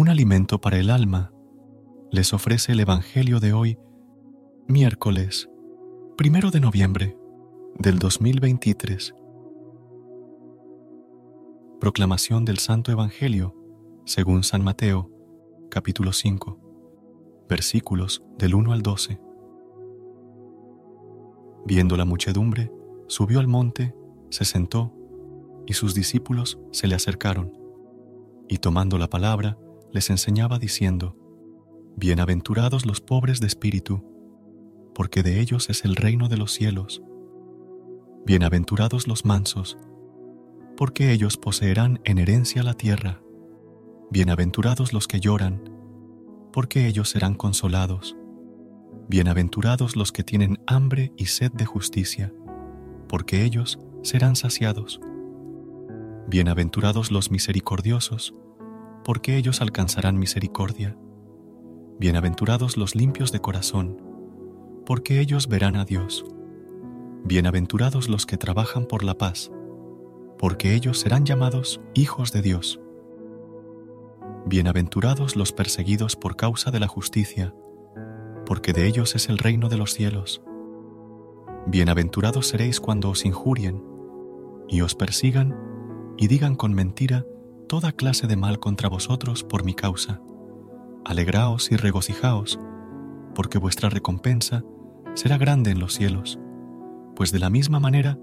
Un alimento para el alma les ofrece el Evangelio de hoy, miércoles, primero de noviembre del 2023. Proclamación del Santo Evangelio según San Mateo, capítulo 5, versículos del 1 al 12. Viendo la muchedumbre, subió al monte, se sentó, y sus discípulos se le acercaron, y tomando la palabra, les enseñaba diciendo, Bienaventurados los pobres de espíritu, porque de ellos es el reino de los cielos. Bienaventurados los mansos, porque ellos poseerán en herencia la tierra. Bienaventurados los que lloran, porque ellos serán consolados. Bienaventurados los que tienen hambre y sed de justicia, porque ellos serán saciados. Bienaventurados los misericordiosos, porque ellos alcanzarán misericordia. Bienaventurados los limpios de corazón, porque ellos verán a Dios. Bienaventurados los que trabajan por la paz, porque ellos serán llamados hijos de Dios. Bienaventurados los perseguidos por causa de la justicia, porque de ellos es el reino de los cielos. Bienaventurados seréis cuando os injurien y os persigan y digan con mentira toda clase de mal contra vosotros por mi causa. Alegraos y regocijaos, porque vuestra recompensa será grande en los cielos, pues de la misma manera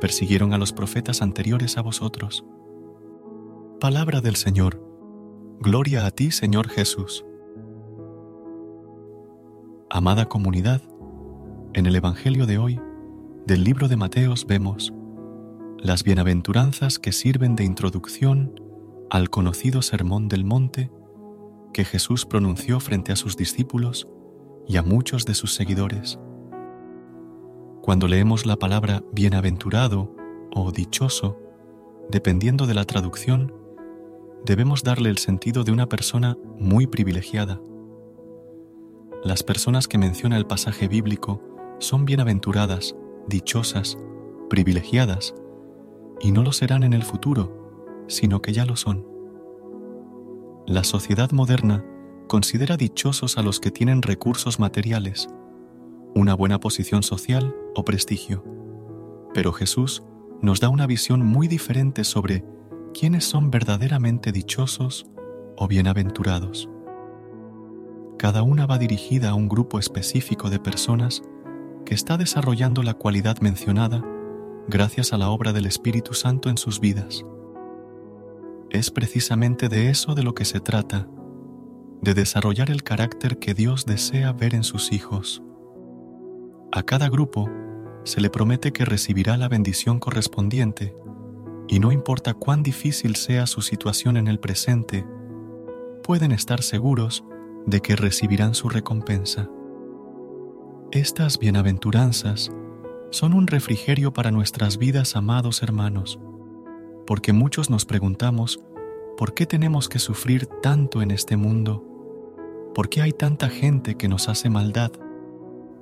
persiguieron a los profetas anteriores a vosotros. Palabra del Señor. Gloria a ti, Señor Jesús. Amada comunidad, en el Evangelio de hoy, del libro de Mateos vemos las bienaventuranzas que sirven de introducción al conocido Sermón del Monte que Jesús pronunció frente a sus discípulos y a muchos de sus seguidores. Cuando leemos la palabra bienaventurado o dichoso, dependiendo de la traducción, debemos darle el sentido de una persona muy privilegiada. Las personas que menciona el pasaje bíblico son bienaventuradas, dichosas, privilegiadas, y no lo serán en el futuro, sino que ya lo son. La sociedad moderna considera dichosos a los que tienen recursos materiales, una buena posición social o prestigio, pero Jesús nos da una visión muy diferente sobre quiénes son verdaderamente dichosos o bienaventurados. Cada una va dirigida a un grupo específico de personas que está desarrollando la cualidad mencionada gracias a la obra del Espíritu Santo en sus vidas. Es precisamente de eso de lo que se trata, de desarrollar el carácter que Dios desea ver en sus hijos. A cada grupo se le promete que recibirá la bendición correspondiente, y no importa cuán difícil sea su situación en el presente, pueden estar seguros de que recibirán su recompensa. Estas bienaventuranzas son un refrigerio para nuestras vidas, amados hermanos porque muchos nos preguntamos, ¿por qué tenemos que sufrir tanto en este mundo? ¿Por qué hay tanta gente que nos hace maldad?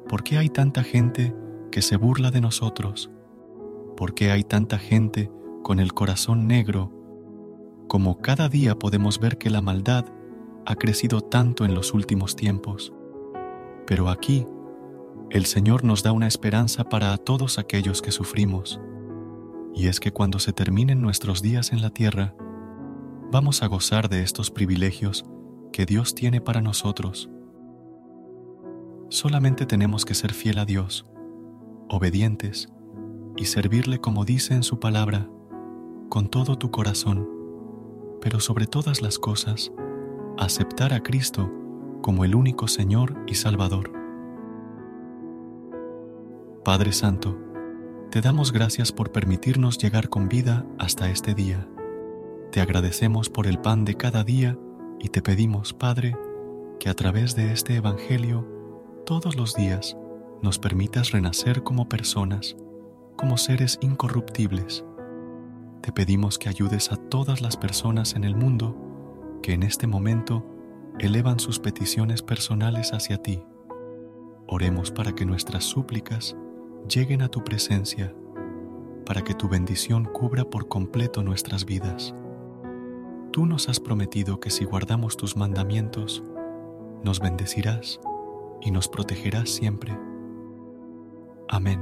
¿Por qué hay tanta gente que se burla de nosotros? ¿Por qué hay tanta gente con el corazón negro? Como cada día podemos ver que la maldad ha crecido tanto en los últimos tiempos. Pero aquí, el Señor nos da una esperanza para todos aquellos que sufrimos y es que cuando se terminen nuestros días en la tierra, vamos a gozar de estos privilegios que Dios tiene para nosotros. Solamente tenemos que ser fiel a Dios, obedientes y servirle como dice en su palabra, con todo tu corazón, pero sobre todas las cosas, aceptar a Cristo como el único Señor y Salvador. Padre Santo, Te damos gracias por permitirnos llegar con vida hasta este día. Te agradecemos por el pan de cada día y te pedimos, Padre, que a través de este Evangelio, todos los días, nos permitas renacer como personas, como seres incorruptibles. Te pedimos que ayudes a todas las personas en el mundo que en este momento elevan sus peticiones personales hacia ti. Oremos para que nuestras súplicas lleguen a tu presencia, para que tu bendición cubra por completo nuestras vidas. Tú nos has prometido que si guardamos tus mandamientos, nos bendecirás y nos protegerás siempre. Amén.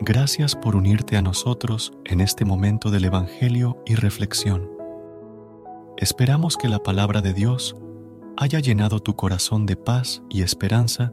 Gracias por unirte a nosotros en este momento del Evangelio y reflexión. Esperamos que la palabra de Dios haya llenado tu corazón de paz y esperanza